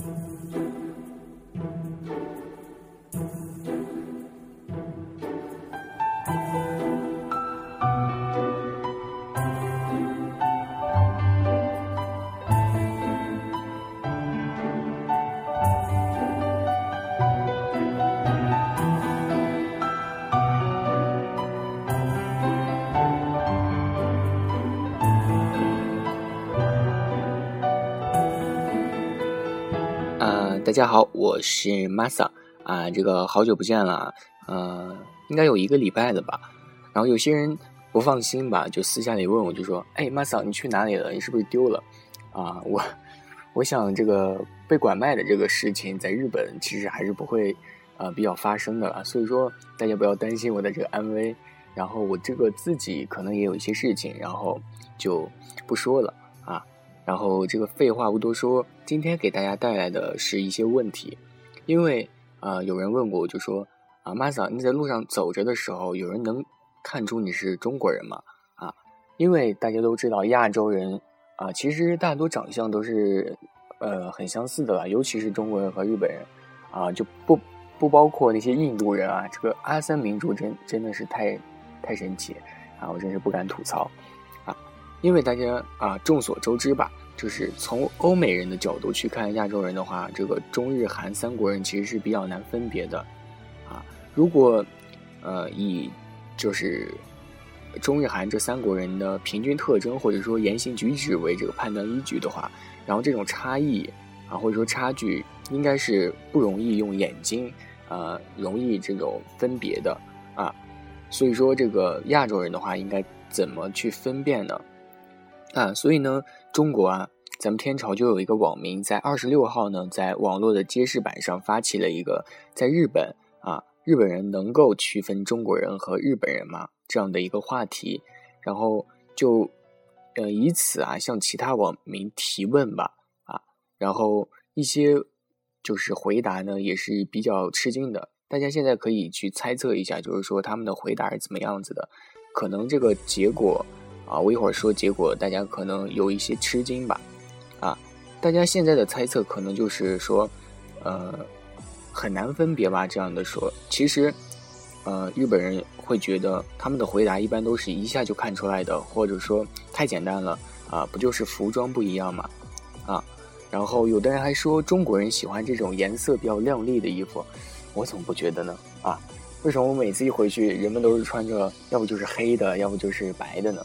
Thank you. 大家好，我是 Masa 啊，这个好久不见了，呃，应该有一个礼拜了吧。然后有些人不放心吧，就私下里问我，就说：“哎，Masa，你去哪里了？你是不是丢了？”啊，我我想这个被拐卖的这个事情在日本其实还是不会啊比较发生的了，所以说大家不要担心我的这个安危。然后我这个自己可能也有一些事情，然后就不说了啊。然后这个废话不多说，今天给大家带来的是一些问题，因为啊，有人问过我，就说啊，Masa，你在路上走着的时候，有人能看出你是中国人吗？啊，因为大家都知道亚洲人啊，其实大多长相都是呃很相似的吧，尤其是中国人和日本人啊，就不不包括那些印度人啊，这个阿三民族真真的是太太神奇啊，我真是不敢吐槽。因为大家啊，众所周知吧，就是从欧美人的角度去看亚洲人的话，这个中日韩三国人其实是比较难分别的，啊，如果呃以就是中日韩这三国人的平均特征或者说言行举止为这个判断依据的话，然后这种差异啊或者说差距应该是不容易用眼睛啊容易这种分别的啊，所以说这个亚洲人的话应该怎么去分辨呢？啊，所以呢，中国啊，咱们天朝就有一个网民在二十六号呢，在网络的揭示板上发起了一个在日本啊，日本人能够区分中国人和日本人吗？这样的一个话题，然后就呃以此啊向其他网民提问吧啊，然后一些就是回答呢也是比较吃惊的，大家现在可以去猜测一下，就是说他们的回答是怎么样子的，可能这个结果。啊，我一会儿说结果，大家可能有一些吃惊吧。啊，大家现在的猜测可能就是说，呃，很难分别吧。这样的说，其实，呃，日本人会觉得他们的回答一般都是一下就看出来的，或者说太简单了啊，不就是服装不一样嘛？啊，然后有的人还说中国人喜欢这种颜色比较亮丽的衣服，我怎么不觉得呢？啊，为什么我每次一回去，人们都是穿着要不就是黑的，要不就是白的呢？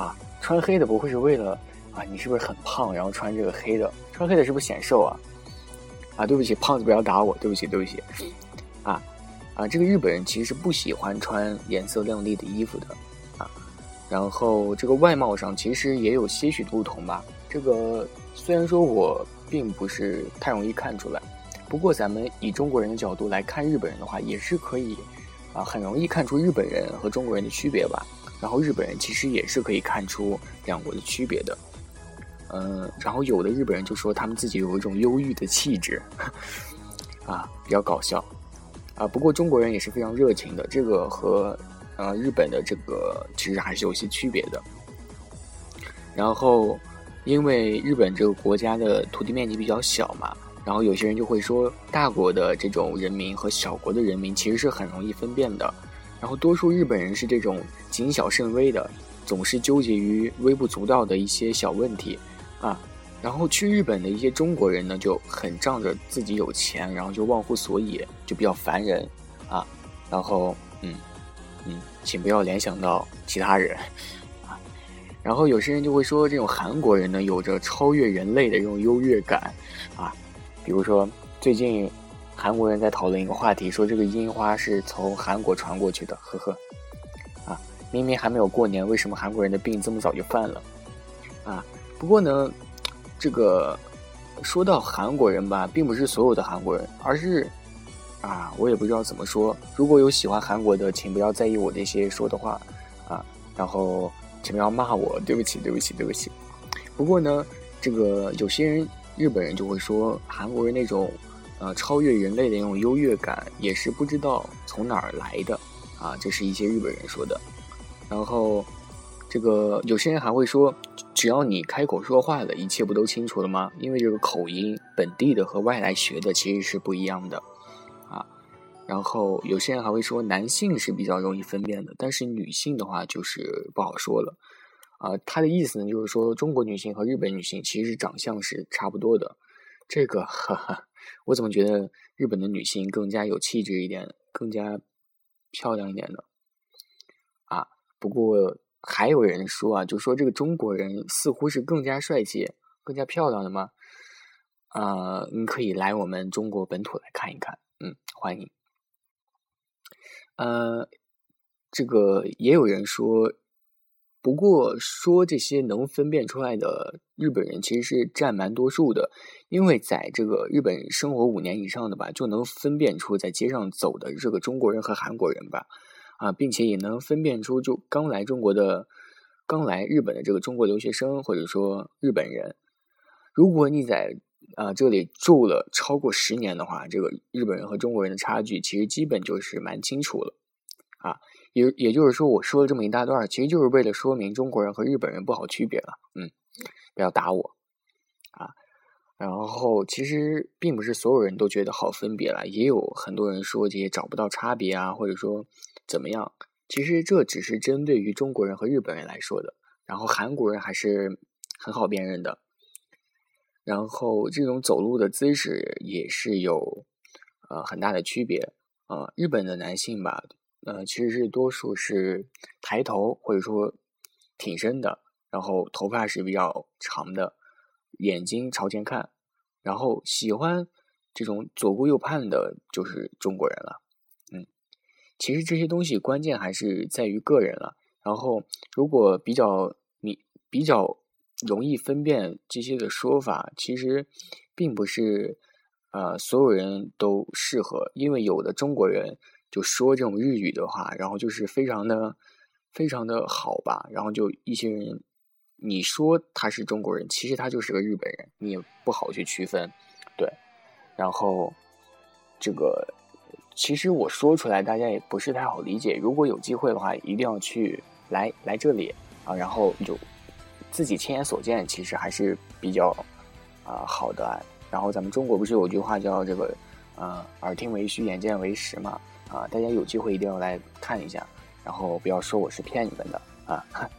啊，穿黑的不会是为了啊？你是不是很胖，然后穿这个黑的？穿黑的是不是显瘦啊？啊，对不起，胖子不要打我，对不起，对不起。啊啊，这个日本人其实是不喜欢穿颜色亮丽的衣服的啊。然后这个外貌上其实也有些许不同吧。这个虽然说我并不是太容易看出来，不过咱们以中国人的角度来看日本人的话，也是可以啊，很容易看出日本人和中国人的区别吧。然后日本人其实也是可以看出两国的区别的，嗯，然后有的日本人就说他们自己有一种忧郁的气质，啊，比较搞笑，啊，不过中国人也是非常热情的，这个和呃日本的这个其实还是有些区别的。然后因为日本这个国家的土地面积比较小嘛，然后有些人就会说大国的这种人民和小国的人民其实是很容易分辨的。然后多数日本人是这种谨小慎微的，总是纠结于微不足道的一些小问题，啊，然后去日本的一些中国人呢就很仗着自己有钱，然后就忘乎所以，就比较烦人，啊，然后嗯嗯，请不要联想到其他人，啊，然后有些人就会说这种韩国人呢有着超越人类的这种优越感，啊，比如说最近。韩国人在讨论一个话题，说这个樱花是从韩国传过去的，呵呵，啊，明明还没有过年，为什么韩国人的病这么早就犯了？啊，不过呢，这个说到韩国人吧，并不是所有的韩国人，而是啊，我也不知道怎么说。如果有喜欢韩国的，请不要在意我这些说的话啊，然后请不要骂我，对不起，对不起，对不起。不过呢，这个有些人日本人就会说韩国人那种。呃，超越人类的那种优越感也是不知道从哪儿来的，啊，这是一些日本人说的。然后，这个有些人还会说，只要你开口说话了，一切不都清楚了吗？因为这个口音，本地的和外来学的其实是不一样的啊。然后有些人还会说，男性是比较容易分辨的，但是女性的话就是不好说了啊。他的意思呢，就是说中国女性和日本女性其实长相是差不多的。这个，哈哈，我怎么觉得日本的女性更加有气质一点，更加漂亮一点呢？啊，不过。还有人说啊，就说这个中国人似乎是更加帅气、更加漂亮的吗？呃，你可以来我们中国本土来看一看，嗯，欢迎。呃，这个也有人说，不过说这些能分辨出来的日本人其实是占蛮多数的，因为在这个日本生活五年以上的吧，就能分辨出在街上走的这个中国人和韩国人吧。啊，并且也能分辨出就刚来中国的、刚来日本的这个中国留学生，或者说日本人。如果你在啊这里住了超过十年的话，这个日本人和中国人的差距其实基本就是蛮清楚了。啊，也也就是说，我说了这么一大段，其实就是为了说明中国人和日本人不好区别了。嗯，不要打我啊。然后其实并不是所有人都觉得好分别了，也有很多人说这些找不到差别啊，或者说。怎么样？其实这只是针对于中国人和日本人来说的，然后韩国人还是很好辨认的。然后这种走路的姿势也是有呃很大的区别。呃，日本的男性吧，呃，其实是多数是抬头或者说挺身的，然后头发是比较长的，眼睛朝前看，然后喜欢这种左顾右盼的，就是中国人了。嗯其实这些东西关键还是在于个人了。然后，如果比较你比较容易分辨这些的说法，其实并不是呃所有人都适合。因为有的中国人就说这种日语的话，然后就是非常的非常的好吧。然后就一些人你说他是中国人，其实他就是个日本人，你也不好去区分。对，然后这个。其实我说出来，大家也不是太好理解。如果有机会的话，一定要去来来这里啊，然后就自己亲眼所见，其实还是比较啊好的。然后咱们中国不是有句话叫这个呃耳听为虚，眼见为实嘛啊，大家有机会一定要来看一下，然后不要说我是骗你们的啊。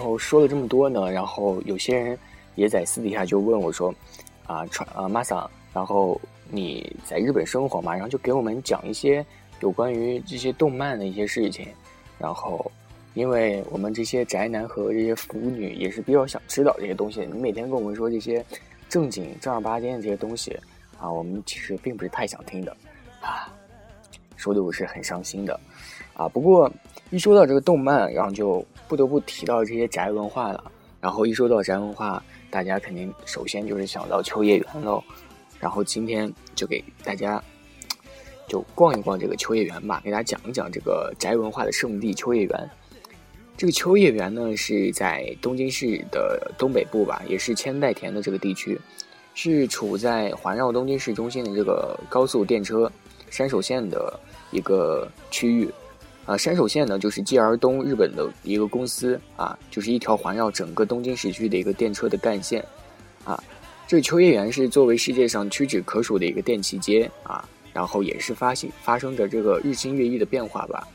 然后说了这么多呢，然后有些人也在私底下就问我说：“啊，传啊，马桑，然后你在日本生活嘛，然后就给我们讲一些有关于这些动漫的一些事情。然后，因为我们这些宅男和这些腐女也是比较想知道这些东西。你每天跟我们说这些正经正儿八经的这些东西啊，我们其实并不是太想听的啊，说的我是很伤心的啊。不过一说到这个动漫，然后就。不得不提到这些宅文化了，然后一说到宅文化，大家肯定首先就是想到秋叶原喽。然后今天就给大家就逛一逛这个秋叶原吧，给大家讲一讲这个宅文化的圣地秋叶原。这个秋叶原呢是在东京市的东北部吧，也是千代田的这个地区，是处在环绕东京市中心的这个高速电车山手线的一个区域。啊，山手线呢，就是 JR 东日本的一个公司啊，就是一条环绕整个东京市区的一个电车的干线，啊，这秋叶原是作为世界上屈指可数的一个电器街啊，然后也是发现发生着这个日新月异的变化吧，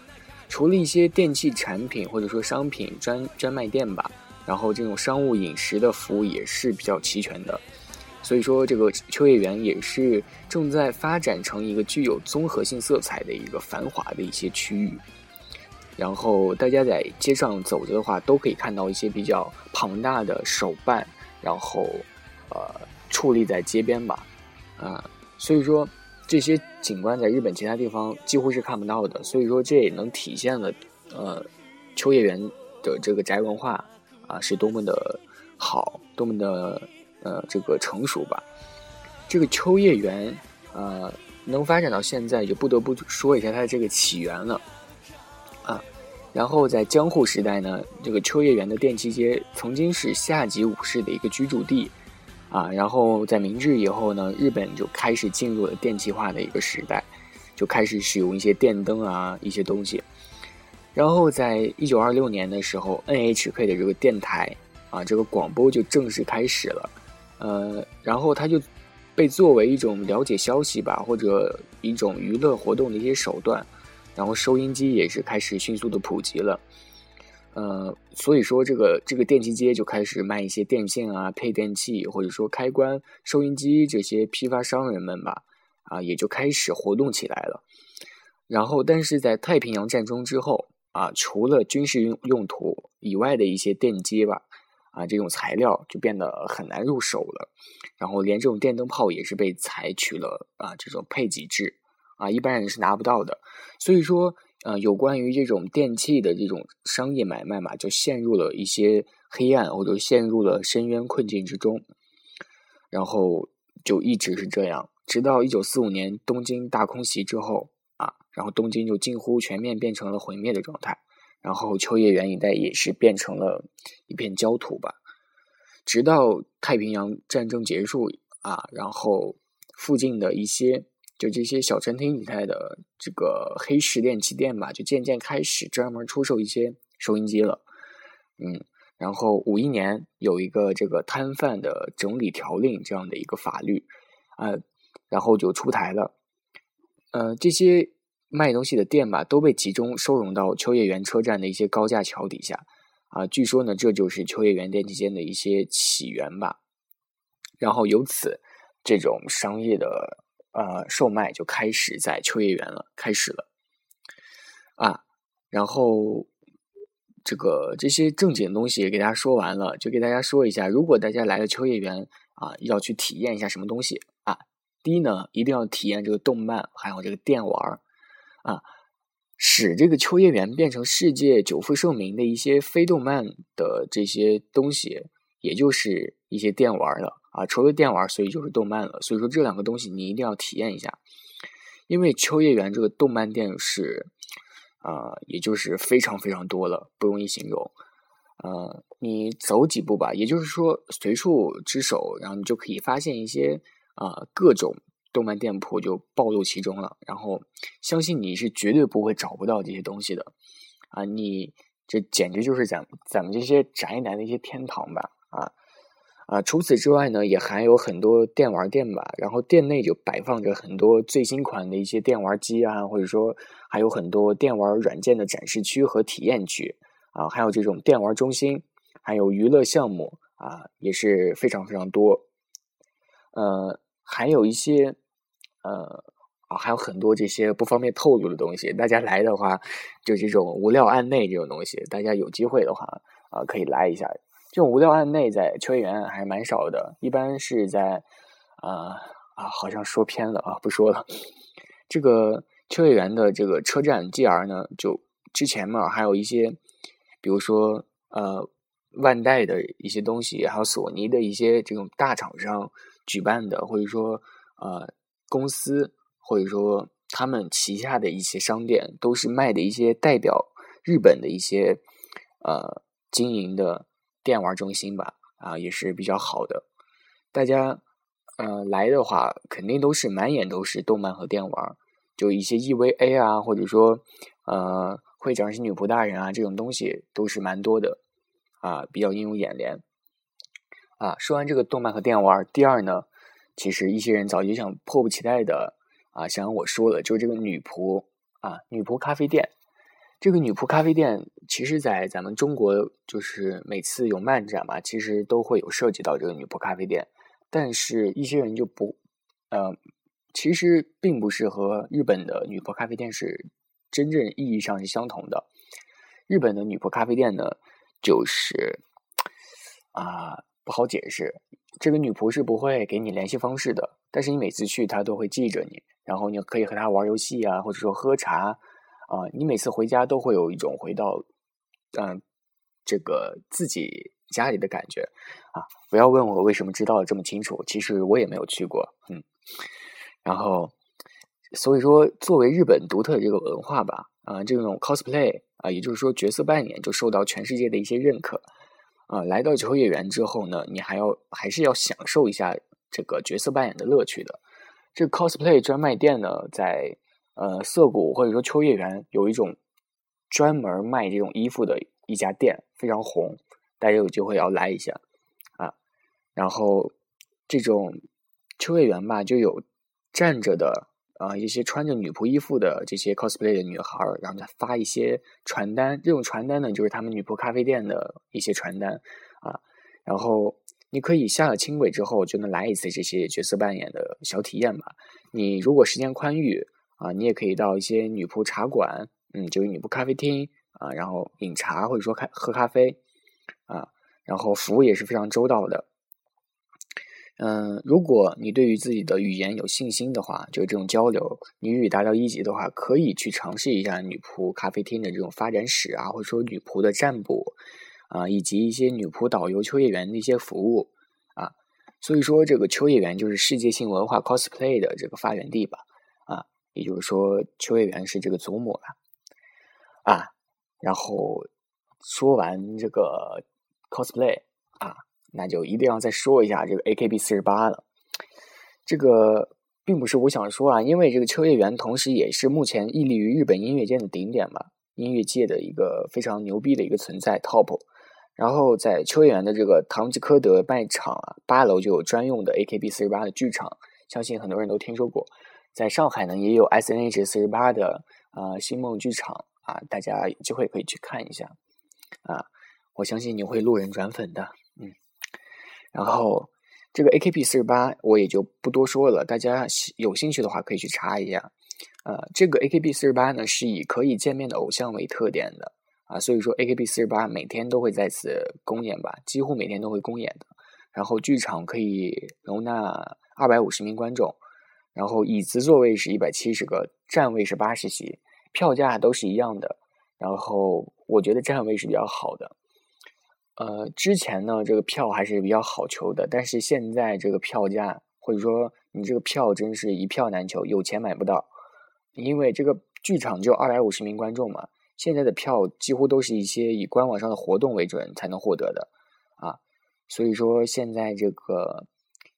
除了一些电器产品或者说商品专专卖店吧，然后这种商务饮食的服务也是比较齐全的。所以说，这个秋叶原也是正在发展成一个具有综合性色彩的一个繁华的一些区域。然后大家在街上走着的话，都可以看到一些比较庞大的手办，然后呃矗立在街边吧，啊，所以说这些景观在日本其他地方几乎是看不到的。所以说这也能体现了呃秋叶原的这个宅文化啊是多么的好，多么的呃这个成熟吧。这个秋叶原呃能发展到现在，就不得不说一下它的这个起源了。啊，然后在江户时代呢，这个秋叶原的电器街曾经是下级武士的一个居住地，啊，然后在明治以后呢，日本就开始进入了电气化的一个时代，就开始使用一些电灯啊一些东西，然后在一九二六年的时候，NHK 的这个电台啊，这个广播就正式开始了，呃，然后它就被作为一种了解消息吧，或者一种娱乐活动的一些手段。然后收音机也是开始迅速的普及了，呃，所以说这个这个电器街就开始卖一些电线啊、配电器或者说开关、收音机这些批发商人们吧，啊，也就开始活动起来了。然后，但是在太平洋战争之后啊，除了军事用用途以外的一些电机吧，啊，这种材料就变得很难入手了。然后，连这种电灯泡也是被采取了啊这种配给制。啊，一般人是拿不到的，所以说，呃，有关于这种电器的这种商业买卖嘛，就陷入了一些黑暗，或者陷入了深渊困境之中，然后就一直是这样，直到一九四五年东京大空袭之后啊，然后东京就近乎全面变成了毁灭的状态，然后秋叶原一带也是变成了一片焦土吧，直到太平洋战争结束啊，然后附近的一些。就这些小餐厅一带的这个黑市电器店吧，就渐渐开始专门出售一些收音机了。嗯，然后五一年有一个这个摊贩的整理条令这样的一个法律，啊，然后就出台了。呃，这些卖东西的店吧，都被集中收容到秋叶原车站的一些高架桥底下。啊，据说呢，这就是秋叶原电器间的一些起源吧。然后由此，这种商业的。呃，售卖就开始在秋叶原了，开始了啊。然后这个这些正经东西也给大家说完了，就给大家说一下，如果大家来了秋叶原啊，要去体验一下什么东西啊。第一呢，一定要体验这个动漫，还有这个电玩啊，使这个秋叶原变成世界久负盛名的一些非动漫的这些东西，也就是一些电玩了。啊，除了电玩，所以就是动漫了。所以说这两个东西你一定要体验一下，因为秋叶原这个动漫店是，啊，也就是非常非常多了，不容易形容。呃，你走几步吧，也就是说随处之手，然后你就可以发现一些啊各种动漫店铺就暴露其中了。然后相信你是绝对不会找不到这些东西的，啊，你这简直就是咱咱们这些宅男的一些天堂吧，啊。啊，除此之外呢，也还有很多电玩店吧。然后店内就摆放着很多最新款的一些电玩机啊，或者说还有很多电玩软件的展示区和体验区啊，还有这种电玩中心，还有娱乐项目啊，也是非常非常多。呃，还有一些呃啊，还有很多这些不方便透露的东西。大家来的话，就这种无料案内这种东西，大家有机会的话啊，可以来一下。这种无料案内在秋叶原还是蛮少的，一般是在，啊啊，好像说偏了啊，不说了。这个秋叶原的这个车站 JR 呢，就之前嘛，还有一些，比如说呃，万代的一些东西，还有索尼的一些这种大厂商举办的，或者说呃公司，或者说他们旗下的一些商店，都是卖的一些代表日本的一些呃经营的。电玩中心吧，啊，也是比较好的。大家，呃，来的话肯定都是满眼都是动漫和电玩，就一些 EVA 啊，或者说，呃，会长是女仆大人啊，这种东西都是蛮多的，啊，比较映入眼帘。啊，说完这个动漫和电玩，第二呢，其实一些人早就想迫不及待的啊，想让我说了，就是这个女仆啊，女仆咖啡店。这个女仆咖啡店，其实，在咱们中国，就是每次有漫展嘛，其实都会有涉及到这个女仆咖啡店。但是，一些人就不，呃，其实并不是和日本的女仆咖啡店是真正意义上是相同的。日本的女仆咖啡店呢，就是啊，不好解释。这个女仆是不会给你联系方式的，但是你每次去，她都会记着你，然后你可以和她玩游戏啊，或者说喝茶。啊，你每次回家都会有一种回到，嗯，这个自己家里的感觉啊！不要问我为什么知道这么清楚，其实我也没有去过，嗯。然后，所以说，作为日本独特的这个文化吧，啊，这种 cosplay 啊，也就是说角色扮演就受到全世界的一些认可啊。来到秋叶原之后呢，你还要还是要享受一下这个角色扮演的乐趣的。这个 cosplay 专卖店呢，在。呃，涩谷或者说秋叶原有一种专门卖这种衣服的一家店，非常红，大家有机会要来一下啊。然后这种秋叶原吧，就有站着的啊一些穿着女仆衣服的这些 cosplay 的女孩，然后再发一些传单，这种传单呢就是他们女仆咖啡店的一些传单啊。然后你可以下了轻轨之后就能来一次这些角色扮演的小体验吧。你如果时间宽裕。啊，你也可以到一些女仆茶馆，嗯，就是女仆咖啡厅啊，然后饮茶或者说开喝咖啡啊，然后服务也是非常周到的。嗯，如果你对于自己的语言有信心的话，就这种交流，你语达到一级的话，可以去尝试一下女仆咖啡厅的这种发展史啊，或者说女仆的占卜啊，以及一些女仆导游秋叶原的一些服务啊。所以说，这个秋叶原就是世界性文化 cosplay 的这个发源地吧。啊也就是说，秋叶原是这个祖母了啊。然后说完这个 cosplay 啊，那就一定要再说一下这个 AKB 四十八了。这个并不是我想说啊，因为这个秋叶原同时也是目前屹立于日本音乐界的顶点嘛，音乐界的一个非常牛逼的一个存在 top。然后在秋叶原的这个唐吉诃德卖场啊，八楼就有专用的 AKB 四十八的剧场，相信很多人都听说过。在上海呢，也有 S N H 四十八的啊星梦剧场啊，大家有机会可以去看一下啊，我相信你会路人转粉的，然后这个 A K B 四十八我也就不多说了，大家有兴趣的话可以去查一下。呃，这个 A K B 四十八呢是以可以见面的偶像为特点的啊，所以说 A K B 四十八每天都会在此公演吧，几乎每天都会公演的。然后剧场可以容纳二百五十名观众。然后椅子座位是一百七十个，站位是八十席，票价都是一样的。然后我觉得站位是比较好的。呃，之前呢这个票还是比较好求的，但是现在这个票价或者说你这个票真是一票难求，有钱买不到。因为这个剧场就二百五十名观众嘛，现在的票几乎都是一些以官网上的活动为准才能获得的啊，所以说现在这个。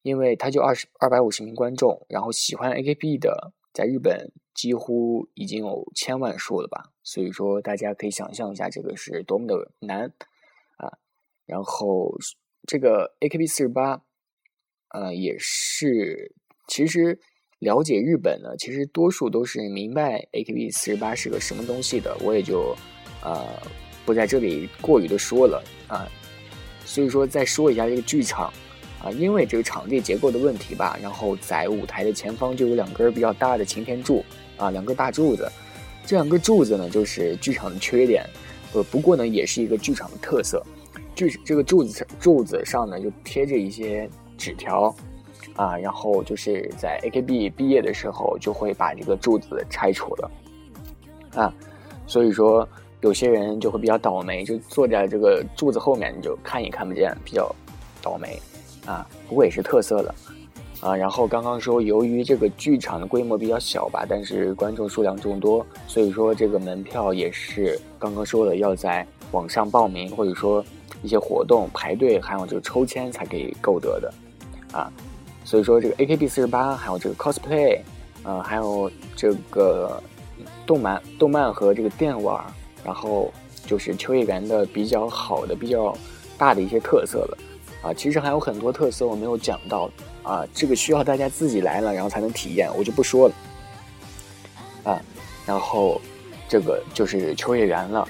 因为他就二十二百五十名观众，然后喜欢 AKB 的在日本几乎已经有千万数了吧，所以说大家可以想象一下这个是多么的难。然后这个 AKB 四十八，呃，也是其实了解日本呢，其实多数都是明白 AKB 四十八是个什么东西的，我也就呃不在这里过于的说了啊。所以说再说一下这个剧场。啊，因为这个场地结构的问题吧，然后在舞台的前方就有两根比较大的擎天柱啊，两根大柱子。这两根柱子呢，就是剧场的缺点，呃，不过呢，也是一个剧场的特色。剧这个柱子柱子上呢，就贴着一些纸条啊，然后就是在 AKB 毕业的时候，就会把这个柱子拆除了啊，所以说有些人就会比较倒霉，就坐在这个柱子后面，你就看也看不见，比较倒霉。啊，不过也是特色的，啊，然后刚刚说，由于这个剧场的规模比较小吧，但是观众数量众多，所以说这个门票也是刚刚说的要在网上报名，或者说一些活动排队，还有这个抽签才可以购得的，啊，所以说这个 AKB 四十八，还有这个 cosplay，啊，还有这个动漫、动漫和这个电玩，然后就是秋叶原的比较好的、比较大的一些特色了。啊，其实还有很多特色我没有讲到啊，这个需要大家自己来了，然后才能体验，我就不说了。啊，然后这个就是秋叶原了。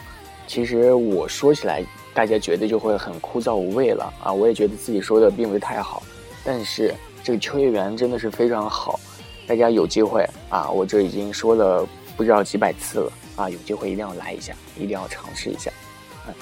其实我说起来，大家觉得就会很枯燥无味了啊！我也觉得自己说的并不是太好，但是这个秋叶原真的是非常好，大家有机会啊！我这已经说了不知道几百次了啊！有机会一定要来一下，一定要尝试一下。嗯